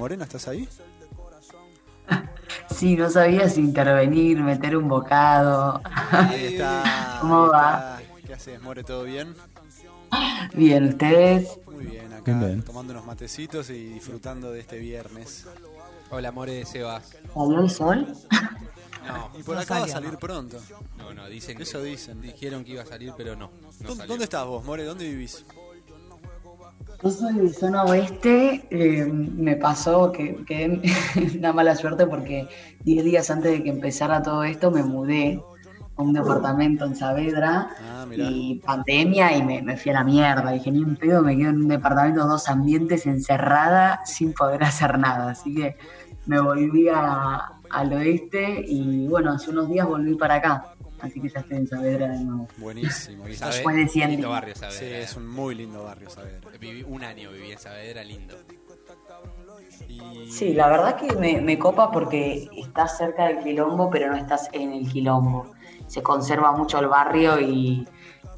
Morena, ¿estás ahí? Sí, no sabías intervenir, meter un bocado. Ahí está. ¿Cómo va? ¿Qué haces, More? ¿Todo bien? Bien, ¿ustedes? Muy bien, acá Bien, tomando unos matecitos y disfrutando de este viernes. Hola, More de Sebas. ¿Salió el sol? No, Y por No acá va a salir no. pronto. no, no, dicen que Eso dicen. dijeron que iba a salir, pero no. no ¿Dónde, salió. dónde estás vos, More? ¿Dónde vivís? Yo soy de zona oeste, eh, me pasó que quedé una mala suerte porque 10 días antes de que empezara todo esto me mudé a un departamento en Saavedra Ah, y pandemia y me, me fui a la mierda. Dije, ni un pedo, me quedo en un departamento, dos ambientes encerrada sin poder hacer nada. Así que me volví a- al oeste y bueno, hace unos días volví para acá. Así que ya estoy en Saavedra de nuevo. Buenísimo. Y de cien lindo barrio, Sí, Saavedra. es un muy lindo barrio, Saavedra. Viví un año viví en Saavedra, lindo. Y... Sí, la verdad que me, me copa porque estás cerca del quilombo, pero no estás en el quilombo. Se conserva mucho el barrio y,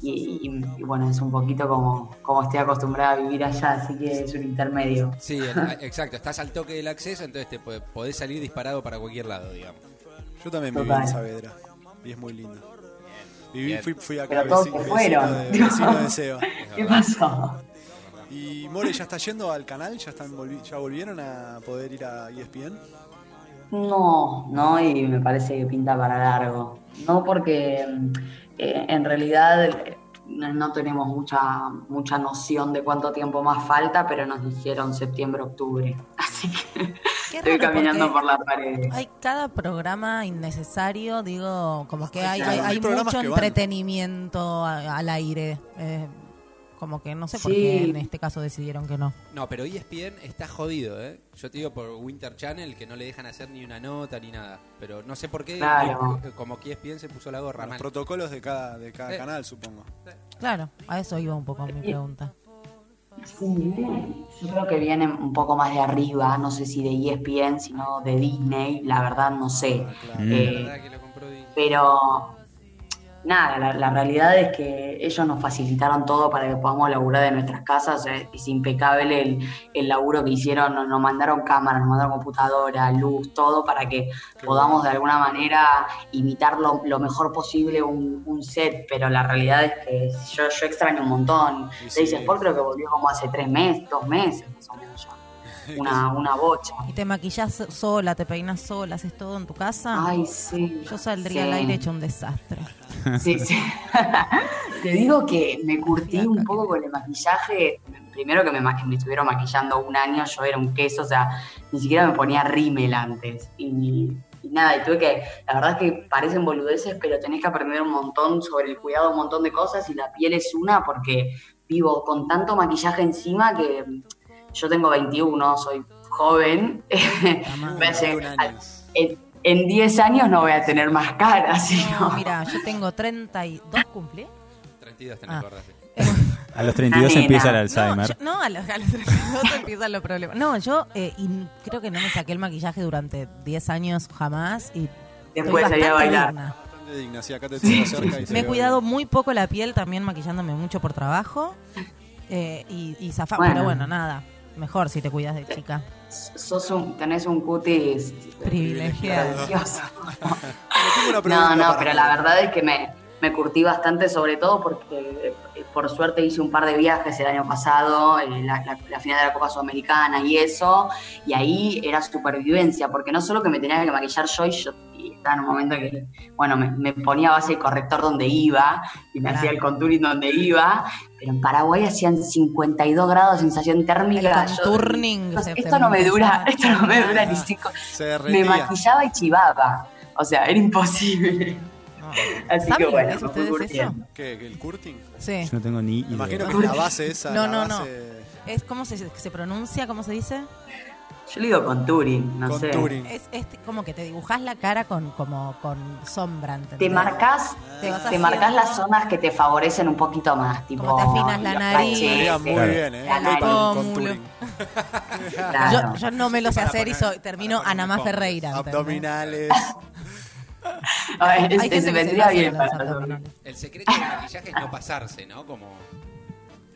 y- y- y bueno, es un poquito como, como estoy acostumbrada a vivir allá, así que es un intermedio. Sí, exacto. Estás al toque del acceso, entonces te po- podés salir disparado para cualquier lado, digamos. Yo también viví en Saavedra. Y es muy lindo. Viví, fui, fui acá Pero todos vecino, se fueron. de, de Seba. ¿Qué pasó? Y More, ¿ya está yendo al canal? ¿Ya, están volvi- ¿Ya volvieron a poder ir a ESPN? No, no, y me parece que pinta para largo. No porque eh, en realidad eh, no tenemos mucha, mucha noción de cuánto tiempo más falta, pero nos dijeron septiembre-octubre. Así que Qué estoy raro, caminando por las paredes. Hay cada programa innecesario, digo, como que hay, Claro, hay, hay hay programas mucho que entretenimiento a- al aire. eh, como que no sé por qué en este caso decidieron que no. No, pero ESPN está jodido, ¿eh? Yo te digo por Winter Channel que no le dejan hacer ni una nota ni nada. Pero no sé por qué, Claro. eh, como que ESPN se puso la gorra Los protocolos de cada, de cada Eh. canal, supongo. Claro, a eso iba un poco mi pregunta. Sí, yo creo que vienen un poco más de arriba, no sé si de ESPN, sino de Disney, la verdad no sé. Claro. La Eh, verdad que lo compró Disney. pero nada, la, la realidad es que ellos nos facilitaron todo para que podamos laburar de nuestras casas, eh, es impecable el, el laburo que hicieron, nos, nos mandaron cámaras, nos mandaron computadora, luz, todo para que podamos de alguna manera imitar lo, lo mejor posible un, un set, pero la realidad es que yo, yo extraño un montón. Daisy sí. Sport creo que volvió como hace tres meses, dos meses más o menos ya. Una, una bocha. ¿Y te maquillas sola, te peinas sola, haces todo en tu casa? Ay, sí. Yo saldría sí. al aire hecho un desastre. Sí, sí. Te digo que me curtí un poco con el maquillaje. Primero que me, ma- me estuvieron maquillando un año, yo era un queso, o sea, ni siquiera me ponía rímel antes. Y, y nada, y tuve que, la verdad es que parecen boludeces, pero tenés que aprender un montón sobre el cuidado, un montón de cosas, y la piel es una porque vivo con tanto maquillaje encima que yo tengo 21, soy joven. madre. Me hace- 21 años. en, en 10 años no voy a tener más cara, ¿sí? No, mira, yo tengo 32, ¿cumplí? 32 te Ah. acordás. A los 32 Nena. empieza el No, Alzheimer. yo- no, a los, a los 32 empiezan los problemas. No, yo eh, y creo que no me saqué el maquillaje durante 10 años jamás y Después salí a bailar. digna. Digna, sí, acá te tengo cerca y Me he cuidado bien. muy poco la piel, también maquillándome mucho por trabajo. eh, y, y zafa- Bueno. pero bueno, nada. Mejor si te cuidas de chica. Sos un, tenés un cutis Privilegiado. una pregunta No, no, pero la verdad es que me, me curtí bastante, sobre todo porque eh, por suerte hice un par de viajes el año pasado, eh, la, la- la final de la Copa Sudamericana y eso, y ahí era supervivencia, porque no solo que me tenía que maquillar yo y yo y estaba en un momento que, bueno, me, me ponía base y corrector donde iba y me Claro. hacía el contouring donde iba, pero en Paraguay hacían 52 grados de sensación térmica. El yo- contourning esto, se- esto se no me dura, esto no me dura ni cinco. Se Me maquillaba y chivaba. O sea, era imposible. No. Así ¿Saben que bueno, ustedes eso? curtiendo. ¿Qué? ¿El curting? Sí. Yo no tengo ni idea. imagino que es la base esa. No, la no, no. Es como se, se pronuncia, ¿cómo se dice? Yo le digo contouring, no sé. Contouring. Es, es como que te dibujas la cara con como con sombra, ¿entendés? Te marcas, Te te marcas las zonas que te favorecen un poquito más, tipo. Como te afinas la nariz. Sería cachetes, muy Claro. bien, ¿eh? La Estoy para un nariz. contouring. claro. Yo, yo no me lo sé hacer y soy, termino Anamá hombros. Ferreira. ¿entendés? Abdominales. Ay, Hay es- gente que se vendría bien con los para los abdominales. El secreto del maquillaje es no pasarse, ¿no? Como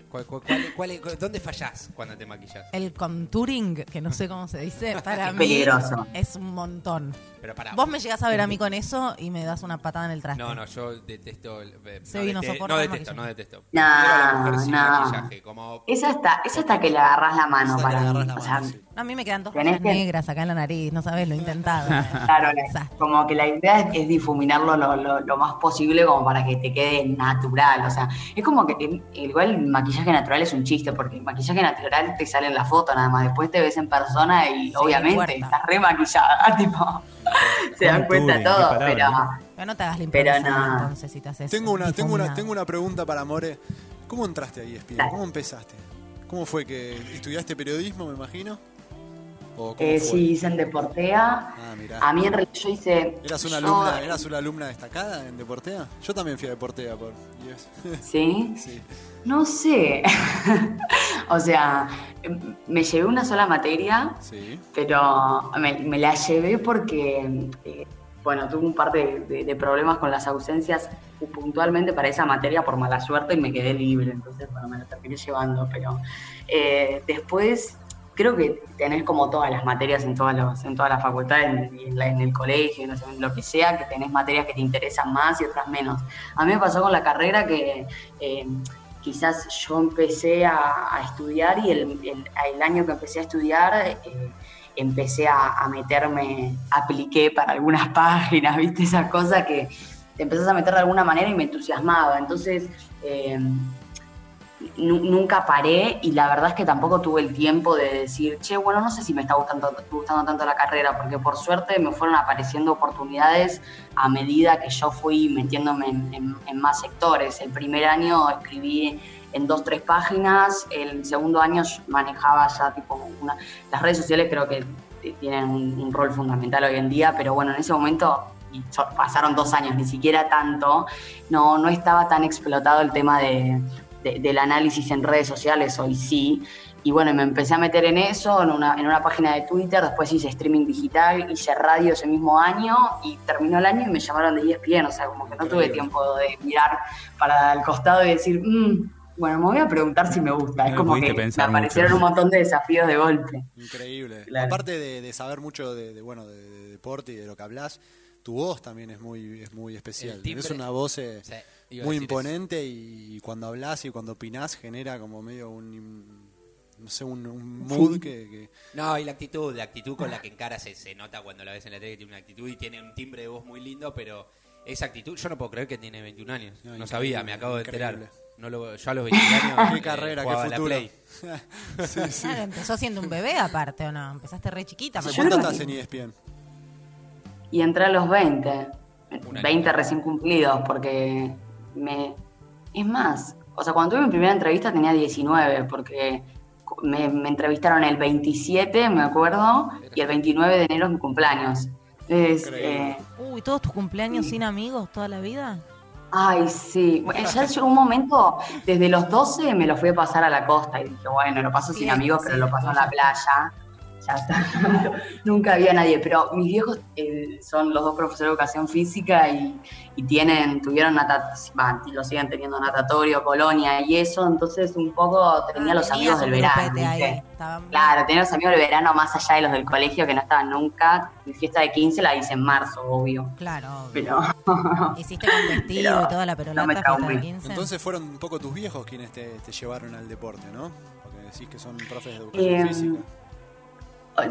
¿Cuál- cuál- cuál- cuál es- ¿Dónde fallás cuando te maquillas? El contouring, que no sé cómo se dice, para Es mí peligroso. es un montón. Pero pará. Vos me llegás a ver a mí con eso y me das una patada en el traste. No, no, yo detesto. el- eh, Sí, no dete- soporto no detesto, no detesto. No, Prefiero a la mujer sin no. maquillaje. Como, Es hasta, es hasta que le agarras la mano para mí. agarrás la O sea, mano, sí. No, a mí me quedan dos que- negras acá en la nariz, no sabes, lo he intentado. Claro, como que la idea es, es difuminarlo lo, lo- lo más posible como para que te quede natural. O sea, es como que el- igual el maquillaje natural es un chiste, porque el maquillaje natural te sale en la foto nada más. Después te ves en persona y Sí, obviamente estás re maquillada, tipo. Se dan cuenta todo, pero. palabra, Pero no te hagas la Pero improvisada no. entonces si te haces Tengo una, tengo una, tengo una pregunta para More. ¿Cómo entraste ahí? Dale. ¿Cómo empezaste? ¿Cómo fue que estudiaste periodismo, me imagino? ¿O cómo Eh, sí, hice en Deportea. Ah, mirá. A mí en realidad yo hice. ¿Eras una, yo- alumna, ¿Eras una alumna destacada en Deportea? Yo también fui a Deportea por yes. ¿Sí? sí. No sé. o sea, me llevé una sola materia, Sí. pero me, me la llevé porque, eh, bueno, tuve un par de, de- de problemas con las ausencias puntualmente para esa materia por mala suerte y me quedé libre, entonces, bueno, me la terminé llevando, pero eh, después creo que tenés como todas las materias en todas, las en todas las facultades, en, en, en el colegio, sé, en lo que sea, que tenés materias que te interesan más y otras menos. A mí me pasó con la carrera que... eh, quizás yo empecé a, estudiar y el, el- año que empecé a estudiar eh, empecé a, meterme, apliqué para algunas páginas, viste, esas cosas que te empezás a meter de alguna manera y me entusiasmaba. Entonces, eh, nunca paré y la verdad es que tampoco tuve el tiempo de decir, che, bueno, no sé si me está gustando, gustando tanto la carrera, porque por suerte me fueron apareciendo oportunidades a medida que yo fui metiéndome en, más sectores. El primer año escribí en dos, tres páginas, el segundo año manejaba ya tipo una... Las redes sociales creo que tienen un, rol fundamental hoy en día, pero bueno, en ese momento y pasaron dos años, ni siquiera tanto, no, no estaba tan explotado el tema de, de- del análisis en redes sociales, hoy sí. Y bueno, me empecé a meter en eso, en una, en una página de Twitter, después hice streaming digital, hice radio ese mismo año y terminó el año y me llamaron de ESPN, o sea, como que no tuve tiempo de mirar para el costado y decir, "Mm, bueno, me voy a preguntar si me gusta. No es como que me aparecieron mucho. un montón de desafíos de golpe. Increíble. Claro. Aparte de, de saber mucho de, de, bueno de, de deporte y de lo que hablas, tu voz también es muy es muy especial. Timbre- Es una voz eh, Sí, iba muy imponente y cuando hablas y cuando opinás genera como medio un no sé un, un mood que, que- No, y la actitud, la actitud con la que encara se, se nota cuando la ves en la tele que tiene una actitud y tiene un timbre de voz muy lindo, pero esa actitud, yo no puedo creer que tiene 21 años. No, sabía, me acabo de increíble. enterar. No lo, yo a los 21 años qué eh, carrera, qué futuro. Play. sí, sí. Claro, empezó siendo un bebé aparte, ¿o no? Empezaste re chiquita. me ¿Hace cuánto estás en ESPN? Y entré a los 20, Un año. 20 recién cumplidos, porque me... Es más, o sea, cuando tuve mi primera entrevista tenía 19, porque me, me entrevistaron el 27, me acuerdo, y el 29 de enero es mi cumpleaños. Es, Increíble. eh, Uy, ¿todos tus cumpleaños sin amigos toda la vida? ay, sí. Bueno, Ya llegó un momento, desde los 12 me lo fui a pasar a la costa y dije, bueno, lo paso sin amigos, sí, pero lo paso en la ya playa. Ya está. Nunca había nadie, pero mis viejos eh, son los dos profesores de educación física y, y tienen, tuvieron natatorio, lo siguen teniendo natatorio, colonia y eso, entonces un poco tenía Ah, los amigos del verano. Claro, tenía los amigos del verano más allá de los del colegio que no estaban nunca. Mi fiesta de 15 la hice en marzo, obvio. Claro, obvio. Pero Hiciste con vestido Pero y toda la no me perolata fiesta traumé. de 15. Entonces fueron un poco tus viejos quienes te, te llevaron al deporte, ¿no? Porque decís que son profes de educación Em, física.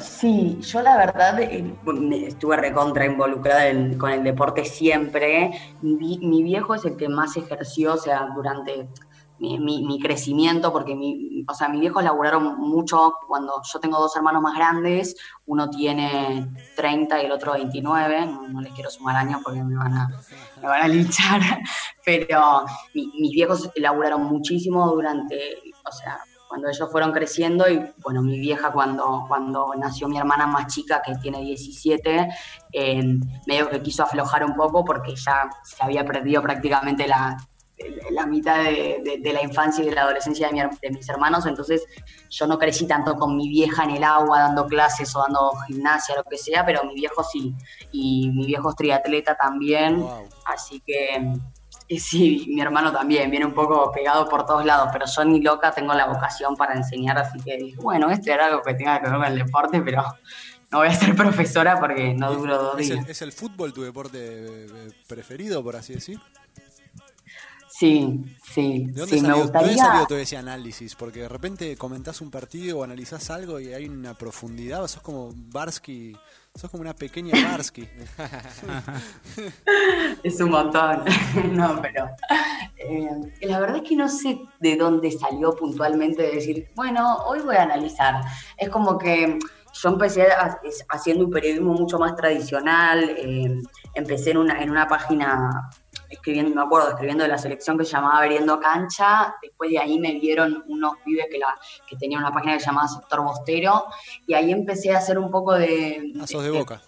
Sí, yo la verdad eh, estuve recontra involucrada con el deporte siempre. Mi, mi viejo es el que más ejerció, o sea, durante mi, mi- mi crecimiento, porque mi, o sea, mis viejos laburaron mucho cuando yo tengo dos hermanos más grandes, uno tiene 30 y el otro 29, no, les quiero sumar años porque me van a, me van a linchar, pero mi- mis viejos laburaron muchísimo durante, o sea, cuando ellos fueron creciendo y bueno, mi vieja cuando, cuando nació mi hermana más chica que tiene 17, eh, medio que quiso aflojar un poco porque ya se había perdido prácticamente la, la mitad de, de- de la infancia y de la adolescencia de, mi de mis hermanos, entonces yo no crecí tanto con mi vieja en el agua dando clases o dando gimnasia, lo que sea, pero mi viejo sí, y mi viejo es triatleta también, Wow. Así que Y sí, mi hermano también, viene un poco pegado por todos lados, pero yo ni loca tengo la vocación para enseñar, así que dije, bueno, esto era algo que tenga que ver con el deporte, pero no voy a ser profesora porque no duro dos ¿Es días. el, es el fútbol tu deporte eh, preferido, por así decir? Sí, sí, ¿De dónde, sí, me salió, ¿de dónde gustaría... salió todo ese análisis? Porque de repente comentás un partido o analizás algo y hay una profundidad, sos como Barsky, sos como una pequeña Barsky. Es un montón. no, pero eh, la verdad es que no sé de dónde salió puntualmente de decir, bueno, hoy voy a analizar. Es como que yo empecé a- haciendo un periodismo mucho más tradicional, eh, empecé en una, en una página escribiendo, me acuerdo, escribiendo de la selección que se llamaba Veriendo Cancha, después de ahí me vieron unos pibes que, la, que tenían una página que se llamaba Sector Bostero, y ahí empecé a hacer un poco de... Ah, sos de Boca.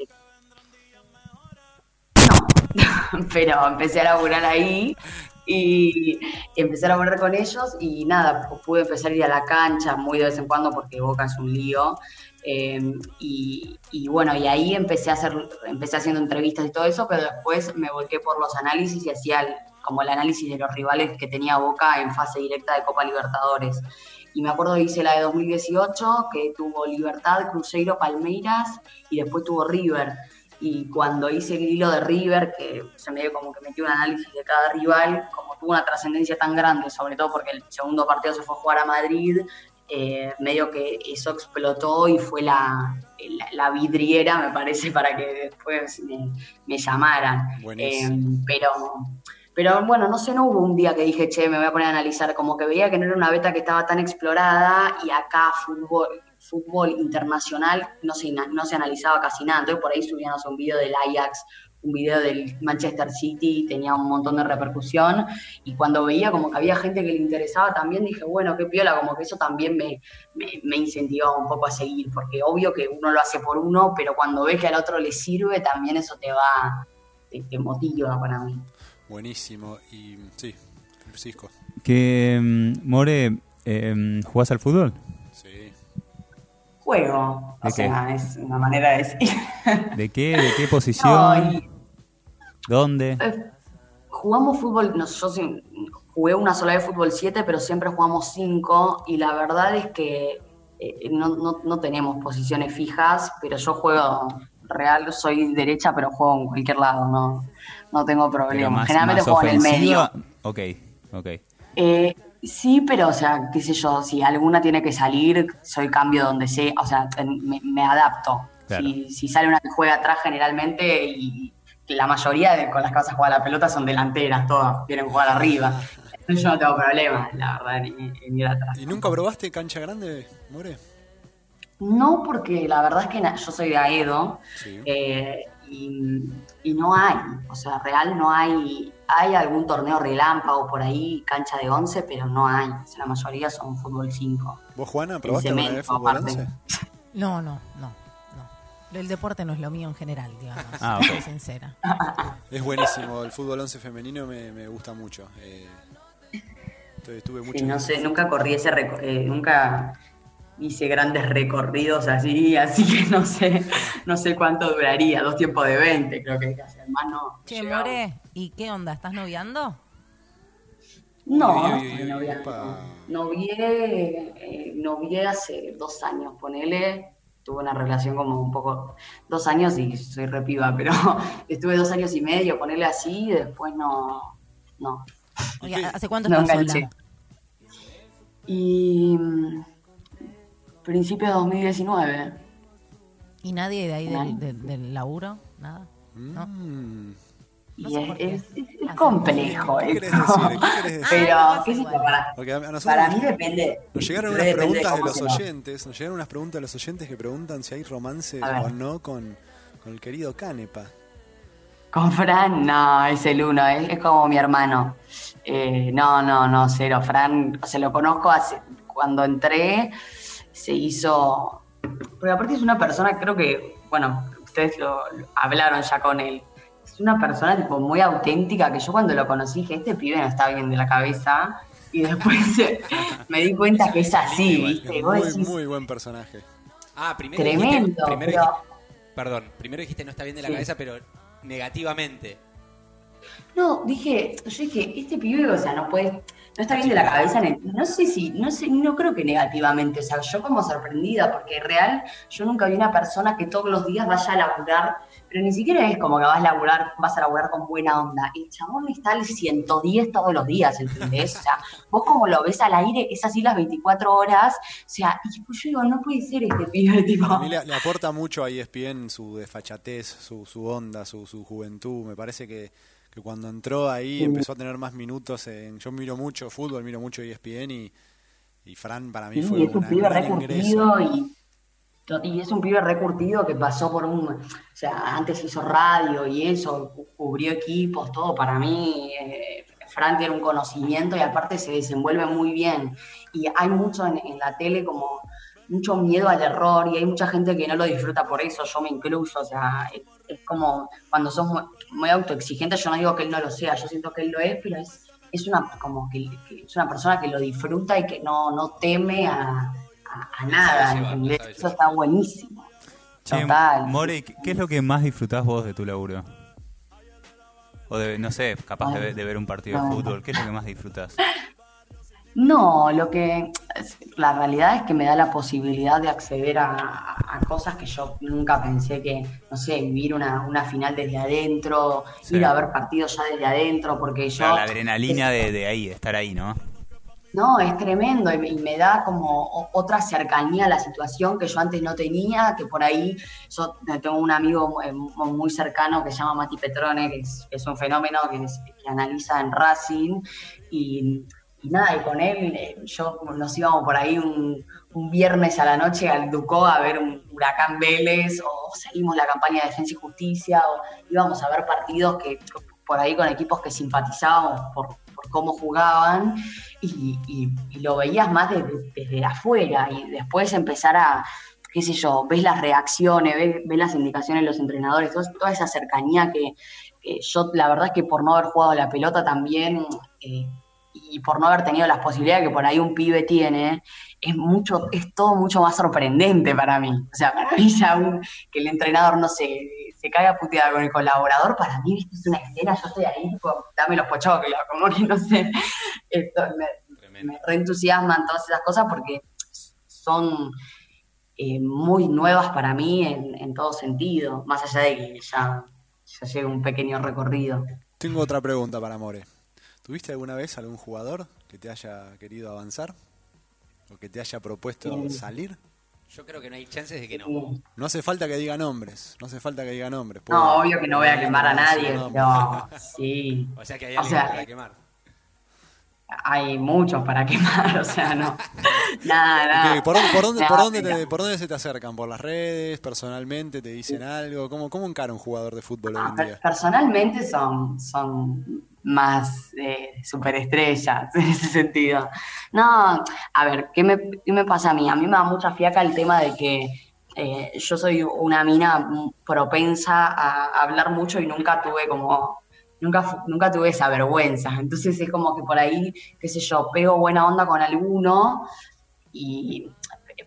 No, pero empecé a laburar ahí y empecé a laburar con ellos y nada, pude empezar a ir a la cancha muy de vez en cuando porque Boca es un lío. Eh, y, bueno, y ahí empecé a hacer, empecé haciendo entrevistas y todo eso, pero después me volqué por los análisis y hacía como el análisis de los rivales que tenía Boca en fase directa de Copa Libertadores. Y me acuerdo que hice la de 2018, que tuvo Libertad, Cruzeiro, Palmeiras y después tuvo River. Y cuando hice el hilo de River, que se me dio como que metí un análisis de cada rival, como tuvo una trascendencia tan grande, sobre todo porque el segundo partido se fue a jugar a Madrid, eh, medio que eso explotó y fue la, la, la vidriera, me parece, para que después me, me llamaran. Eh, pero, pero bueno, no sé, no hubo un día que dije, che, me voy a poner a analizar, como que veía que no era una beta que estaba tan explorada y acá fútbol, fútbol internacional no se, no se analizaba casi nada. Entonces por ahí subíamos un video del Ajax, un video del Manchester City, tenía un montón de repercusión. Y cuando veía como que había gente que le interesaba también, dije, bueno, qué piola, como que eso también me, me, me incentivaba un poco a seguir, porque obvio que uno lo hace por uno, pero cuando ves que al otro le sirve, también eso te va, te, te motiva para mí. Buenísimo. Y sí, Francisco. Que, mm, More, eh, ¿jugás al fútbol? Juego, o sea, es una manera de decir. ¿De qué? ¿De qué posición? No, y- ¿Dónde? Eh, jugamos fútbol, no, yo sí- jugué una sola vez fútbol 7, pero siempre jugamos 5 y la verdad es que eh, no, no- no tenemos posiciones fijas, pero yo juego real, soy derecha, pero juego en cualquier lado, no, no tengo problema. más, Generalmente más juego en el medio. Ok, ok. Eh, sí, pero o sea, qué sé yo, si alguna tiene que salir, soy cambio donde sea, o sea, me, me adapto. Claro. Si, si sale una que juega atrás generalmente y la mayoría de con las que vas a jugar a la pelota son delanteras, todas quieren jugar arriba. Entonces yo no tengo problema, la verdad, en, en ir atrás. ¿Y nunca probaste cancha grande, More? No, porque la verdad es que yo soy de Aedo Sí. eh, y, y no hay, o sea, real no hay, hay algún torneo relámpago por ahí, cancha de 11, pero no hay, o sea, la mayoría son fútbol 5. ¿Vos, Juana, probaste El alguna vez fútbol aparte. 11? No, no, no, no. El deporte no es lo mío en general, digamos. Ah, ok. soy sincera. Es buenísimo, el fútbol 11 femenino me, me gusta mucho. Eh, estuve, mucho Sí, no sé, nunca corrí ese, eh, nunca hice grandes recorridos así, así que no sé, no sé cuánto duraría, dos tiempos de 20 creo que hay que hacer, más no. Che, llegamos. More, ¿y qué onda? ¿Estás noviando? No, Uy, uy, uy, uy, novia- opa. novié, eh, novié hace dos años, ponele, tuve una relación como un poco, dos años y soy repiba, pero estuve dos años y medio, ponele así, y después no, no. Oye? ¿Hace cuánto No estás sola? Y mm, principio de 2019. ¿Y nadie de ahí del, del- del laburo? ¿Nada? ¿No? Mm. No Y sé es, es- es Hace complejo ¿Qué querés esto. decir? ¿Qué querés decir? Pero, Ah, qué para, a nosotros para mí depende. nos llegaron unas preguntas de los oyentes, nos llegaron unas preguntas de los oyentes que preguntan si hay romance o no con, con el querido Canepa. Con Fran, no, es el uno, es, es como mi hermano. Eh, no, no, no, cero. Fran, se lo conozco hace, cuando entré, se hizo. Porque aparte es una persona, creo que, bueno, ustedes lo, lo hablaron ya con él. Es una persona tipo muy auténtica que yo cuando lo conocí dije, este pibe no está bien de la cabeza. Y después me di cuenta que es así, ¿viste? Muy, decís, muy buen personaje. Ah, primero Tremendo, dijiste, primero pero- dijiste- perdón, primero dijiste no está bien de la Sí. cabeza, pero negativamente. No, dije, yo dije, este pibe, o sea, no puede, no está bien de la cabeza no sé si, no sé, no creo que negativamente, o sea, yo como sorprendida, porque real, yo nunca vi una persona que todos los días vaya a laburar, pero ni siquiera es como que vas a laburar, vas a laburar con buena onda. El chabón está al 110 todos los días, ¿entendés? O sea, vos como lo ves al aire, es así las 24 horas, o sea, y pues yo digo, no puede ser este pibe, tipo. A mí le, le aporta mucho a ESPN su desfachatez, su, su onda, su, su juventud. Me parece que, que cuando entró ahí empezó a tener más minutos. En, yo miro mucho fútbol, miro mucho ESPN y, y Fran para mí Sí, fue es un pibe recurtido y, y es un pibe recurtido que pasó por un, o sea, antes hizo radio y eso, cu- cubrió equipos, todo. Para mí, eh, Fran tiene un conocimiento y aparte se desenvuelve muy bien. Y hay mucho en, en la tele como mucho miedo al error y hay mucha gente que no lo disfruta por eso, yo me incluyo, o sea, es, como cuando sos muy, muy autoexigente, yo no digo que él no lo sea, yo siento que él lo es, pero es, es una como que, que es una persona que lo disfruta y que no, no teme a, a- a nada, llevar, Eso llevar. está buenísimo. Che, Total. More, ¿qué qué es lo que más disfrutás vos de tu laburo? O de, no sé, capaz de, de ver un partido de fútbol. ¿Qué es lo que más disfrutás? No, lo que la realidad es que me da la posibilidad de acceder a, a cosas que yo nunca pensé que, no sé, vivir una, una final desde adentro, Sí. ir a ver partidos ya desde adentro, porque yo... La adrenalina de, de ahí, de estar ahí, ¿no? No, es tremendo y me, y me da como otra cercanía a la situación que yo antes no tenía, que por ahí yo tengo un amigo muy, muy cercano que se llama Mati Petrone, que es, es un fenómeno que, es- que analiza en Racing y, y nada, y con él eh, yo nos íbamos por ahí un, viernes a la noche al Ducó a ver un Huracán Vélez o seguimos la campaña de Defensa y Justicia o íbamos a ver partidos que por ahí con equipos que simpatizábamos por, cómo jugaban y, lo veías más desde, desde afuera y después empezar a, qué sé yo, ves las reacciones, ves, ves las indicaciones de los entrenadores, toda esa cercanía que, que yo, la verdad es que por no haber jugado la pelota también eh, y por no haber tenido las posibilidades que por ahí un pibe tiene, es mucho, es todo mucho más sorprendente para mí. O sea, para mí ya un- que el entrenador, no sé, se caiga puteada con el colaborador, para mí esto es una escena, yo estoy ahí, tipo, dame los pochoclos, como que no sé, esto me, me reentusiasman todas esas cosas porque son eh, muy nuevas para mí en, en todo sentido, más allá de que ya, ya llegue un pequeño recorrido. Tengo otra pregunta para More. ¿Tuviste alguna vez algún jugador que te haya querido avanzar? ¿O que te haya propuesto Sí. salir? Yo creo que no hay chances de que no. Sí. No hace falta que diga nombres, no hace falta que diga nombres. No, obvio que no voy a quemar a nadie, No, pero sí. O sea que hay O alguien sea, para quemar. Hay muchos para quemar, o sea, no. Nada, nada. ¿Por, dónde- por dónde, No, por, dónde pero- te- ¿Por dónde se te acercan? ¿Por las redes? ¿Personalmente te dicen algo? ¿Cómo, cómo encara un jugador de fútbol hoy en per- día? personalmente son, son más eh, superestrellas en ese sentido. No, a ver, ¿qué me, qué me pasa a mí? A mí me da mucha fiaca el tema de que eh, yo soy una mina propensa a hablar mucho y nunca tuve como, nunca, nunca tuve esa vergüenza. Entonces es como que por ahí, qué sé yo, pego buena onda con alguno y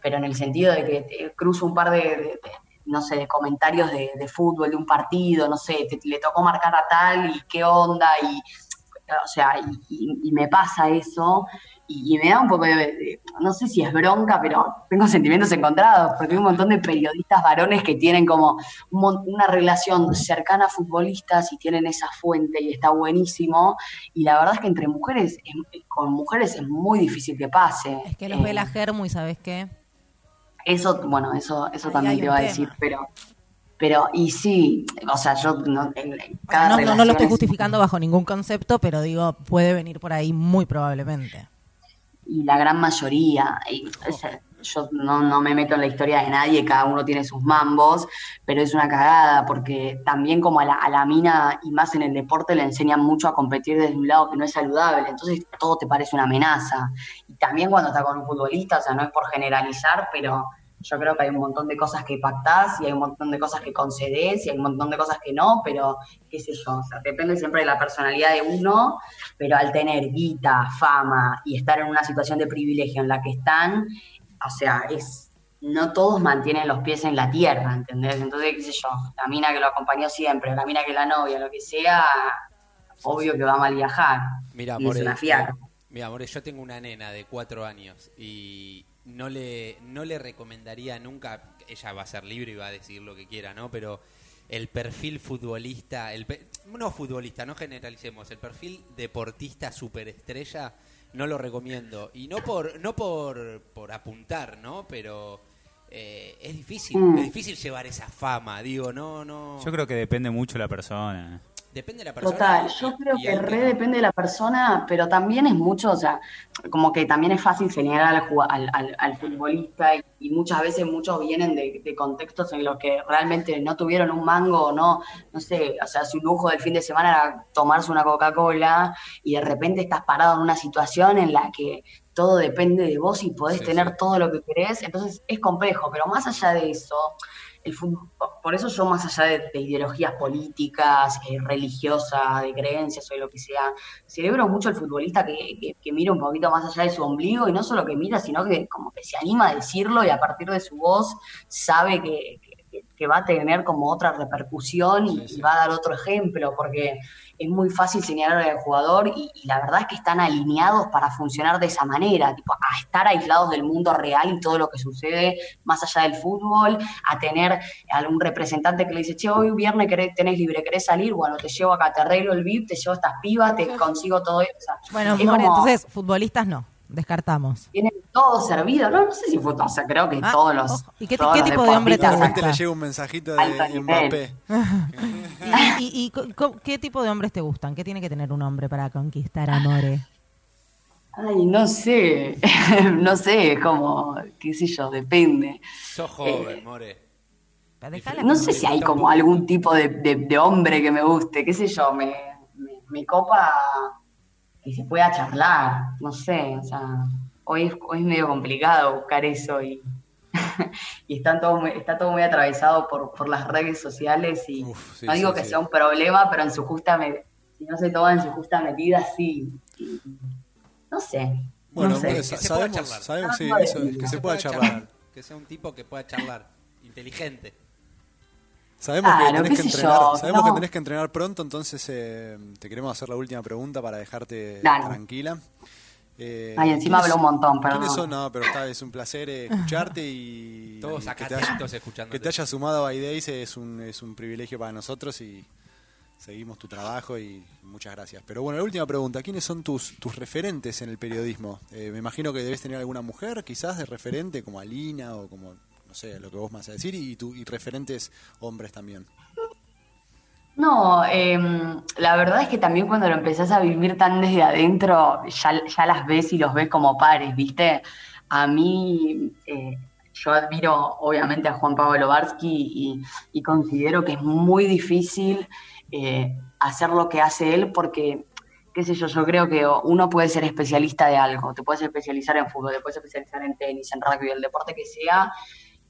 pero en el sentido de que te cruzo un par de, no sé, de comentarios de, de fútbol, de un partido, no sé, te- le tocó marcar a tal y qué onda, y, o sea, y, y- y me pasa eso, y, y me da un poco de, de- no sé si es bronca, pero tengo sentimientos encontrados, porque hay un montón de periodistas varones que tienen como un una relación cercana a futbolistas y tienen esa fuente y está buenísimo, y la verdad es que entre mujeres, es- con mujeres es muy difícil que pase. Es que los Eh, ve la Germu y ¿sabes qué? Eso, bueno, eso, eso Ahí también te iba a decir, pero, pero, y sí, o sea, yo no, en- cada no, no, no lo estoy es- justificando bajo ningún concepto, pero digo, puede venir por ahí muy probablemente. Y la gran mayoría, y, yo no, no me meto en la historia de nadie, cada uno tiene sus mambos, pero es una cagada, porque también como a la, a la mina, y más en el deporte, le enseñan mucho a competir desde un lado que no es saludable, entonces todo te parece una amenaza. Y también cuando está con un futbolista, o sea, no es por generalizar, pero yo creo que hay un montón de cosas que pactás y hay un montón de cosas que concedes y hay un montón de cosas que no, pero qué sé yo, o sea, depende siempre de la personalidad de uno, pero al tener guita, fama y estar en una situación de privilegio en la que están, o sea, es no todos mantienen los pies en la tierra, ¿entendés? Entonces, qué sé yo, la mina que lo acompañó siempre, la mina que la novia, lo que sea, obvio que va a mal viajar. Mira, es una fiaca. mira, More, yo tengo una nena de cuatro años y no le, no le recomendaría nunca, ella va a ser libre y va a decidir lo que quiera, ¿no? Pero el perfil futbolista, el pe- no futbolista, no generalicemos, el perfil deportista superestrella no lo recomiendo. Y no por, no por, por apuntar, ¿no? Pero eh, es difícil, Mm. es difícil llevar esa fama, digo, no, no. Yo creo que depende mucho la persona. Depende de la persona. Total, yo creo que re depende de la persona, pero también es mucho, o sea, como que también es fácil señalar al, jugua- al, al- al futbolista y, y muchas veces muchos vienen de, de contextos en los que realmente no tuvieron un mango o no, no sé, o sea, su lujo del fin de semana era tomarse una Coca-Cola y de repente estás parado en una situación en la que todo depende de vos y podés Sí, tener sí. todo lo que querés, entonces es complejo, pero más allá de eso, el fútbol, por eso yo más allá de, de ideologías políticas, eh, religiosas, de creencias o de lo que sea, celebro mucho al futbolista que, que, que mira un poquito más allá de su ombligo y no solo que mira, sino que como que se anima a decirlo y a partir de su voz sabe que- que va a tener como otra repercusión y, Sí, sí. y va a dar otro ejemplo, porque es muy fácil señalar al jugador y, y la verdad es que están alineados para funcionar de esa manera, tipo, a estar aislados del mundo real y todo lo que sucede más allá del fútbol, a tener algún representante que le dice, che, hoy viernes querés- tenés libre, ¿querés salir? Bueno, te llevo acá, te arreglo el VIP, te llevo estas pibas, te consigo todo eso. O sea, Bueno, es More, como- entonces, futbolistas no, descartamos. tienen todo servido, no, no sé si fue, o sea, creo que Ah, todos los... ¿Y qué- todos qué los tipo de hombre te gusta? le llega un mensajito Alto de nivel. Mbappé. ¿Y, qué tipo de hombres te gustan? ¿Qué tiene que tener un hombre para conquistar a More? Ay, no sé, no sé, como, qué sé yo, depende. Sos joven, More. No sé si hay como algún tipo de, de- de hombre que me guste, qué sé yo, me, me, me copa que se pueda charlar, no sé, o sea, hoy es, hoy es medio complicado buscar eso y, y están todo está todo muy atravesado por, por las redes sociales y Uf, sí, no digo sí, que sí. sea un problema, pero en su justa medida, si no se toma en su justa medida, sí. Y- no sé. Bueno, no sé. Que se pueda sabemos, charlar. sabemos, sí, eso, bueno, que se pueda charlar. Que sea un tipo que pueda charlar. Inteligente. Sabemos Claro, que tenés que entrenar, yo, sabemos no. que tenés que entrenar pronto, entonces eh, te queremos hacer la última pregunta para dejarte Dale. tranquila. Eh, Ay, encima ¿quiénes- habló un montón, perdón. ¿Quiénes son? No, pero está, es un placer eh, escucharte y, Todos y acá que te, haya- atentos escuchándote. que te hayas sumado a iDays es un, es un privilegio para nosotros y seguimos tu trabajo y muchas gracias. Pero bueno, la última pregunta, ¿quiénes son tus, tus referentes en el periodismo? Eh, me imagino que debes tener alguna mujer quizás de referente como Alina o como, no sé, lo que vos vas a decir y, tu, y referentes hombres también. No, em, la verdad es que también cuando lo empezás a vivir tan desde adentro, ya, ya las ves y los ves como pares, ¿viste? A mí, eh, yo admiro obviamente a Juan Pablo Barsky y, y considero que es muy difícil eh, hacer lo que hace él porque, qué sé yo, yo creo que uno puede ser especialista de algo, te puedes especializar en fútbol, te puedes especializar en tenis, en rugby, el deporte que sea,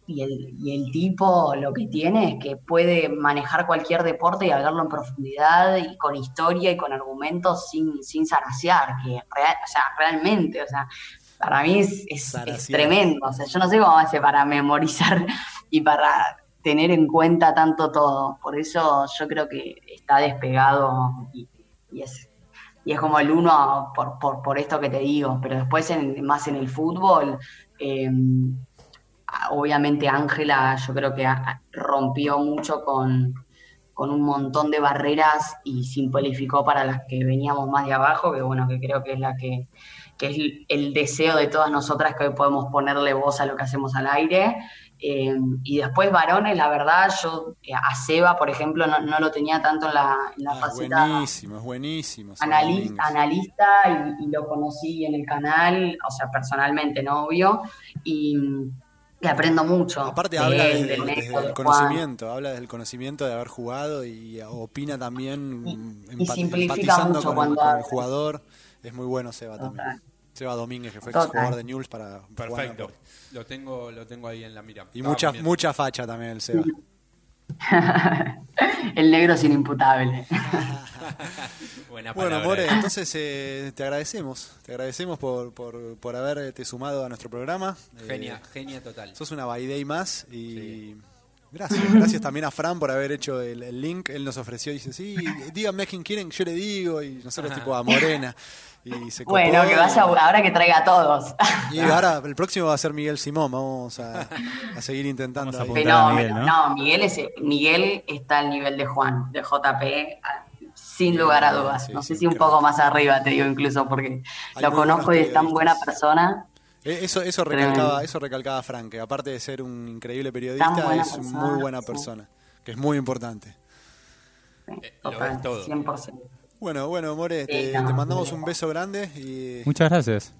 y el, y el tipo lo que tiene es que puede manejar cualquier deporte y hablarlo en profundidad y con historia y con argumentos sin, sin zarasear, que real- o sea, realmente, o sea, para mí es, es- es tremendo. O sea, yo no sé cómo hace para memorizar y para tener en cuenta tanto todo. Por eso yo creo que está despegado y, y es, y es como el uno por, por, por esto que te digo. Pero después, en- más en el fútbol, eh, obviamente Ángela yo creo que rompió mucho con, con un montón de barreras y simplificó para las que veníamos más de abajo, que bueno, que creo que es la que, que es el deseo de todas nosotras que hoy podemos ponerle voz a lo que hacemos al aire. Eh, y después varones, la verdad, yo eh, a Seba, por ejemplo, no, no lo tenía tanto en la, en la Ah, faceta buenísimo, es buenísimo. Analista, analista y, y lo conocí en el canal, o sea, personalmente, no obvio, y, y aprendo mucho. Aparte de habla él, del desde Neco, el de Juan. conocimiento, habla desde el conocimiento de haber jugado y opina también Y- mm, y simplifica empatizando mucho con, el, cuando con el jugador. Es muy bueno Seba Total. también. Seba Domínguez, que fue Total. jugador de Newell's para jugar Perfecto. a- Lo tengo, lo tengo ahí en la mira. Y Estaba mucha, mucha facha también el Seba. el negro sin imputable. Buena Bueno. More, entonces eh, te agradecemos. Te agradecemos por, por, por haberte sumado a nuestro programa. Eh, Genia, genia total. sos una day más y, Gracias, gracias también a Fran por haber hecho el, el link. Él nos ofreció, dice, sí, díganme a quién quieren, yo le digo. Y nosotros tipo a Morena. Y se copó. Bueno, que vaya ahora que traiga a todos. Y ahora el próximo va a ser Miguel Simón. Vamos a, a seguir intentando. Vamos a ahí. apuntar a Fenómeno. Miguel, ¿no? ¿no? Miguel, es, Miguel está al nivel de Juan, de JP, sin lugar a dudas. Sí, no sí, sé si un creo. poco más arriba, te digo incluso, porque Hay lo conozco y es tan buena persona. Eh, Eso, eso recalcaba, eso recalcaba Frank, que aparte de ser un increíble periodista, es persona, muy buena sí. persona, que es muy importante. Eh, lo todo. 100%. Bueno, bueno, More, te, no, te mandamos un beso grande y Muchas gracias.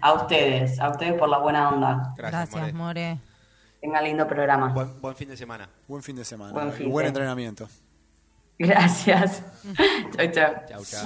A ustedes, a ustedes por la buena onda. Gracias, Gracias, More. More. Tengan lindo programa. Buen, buen fin de semana. buen fin de semana Buen y fin buen de- entrenamiento. Gracias. chau, chau. Chau, chau.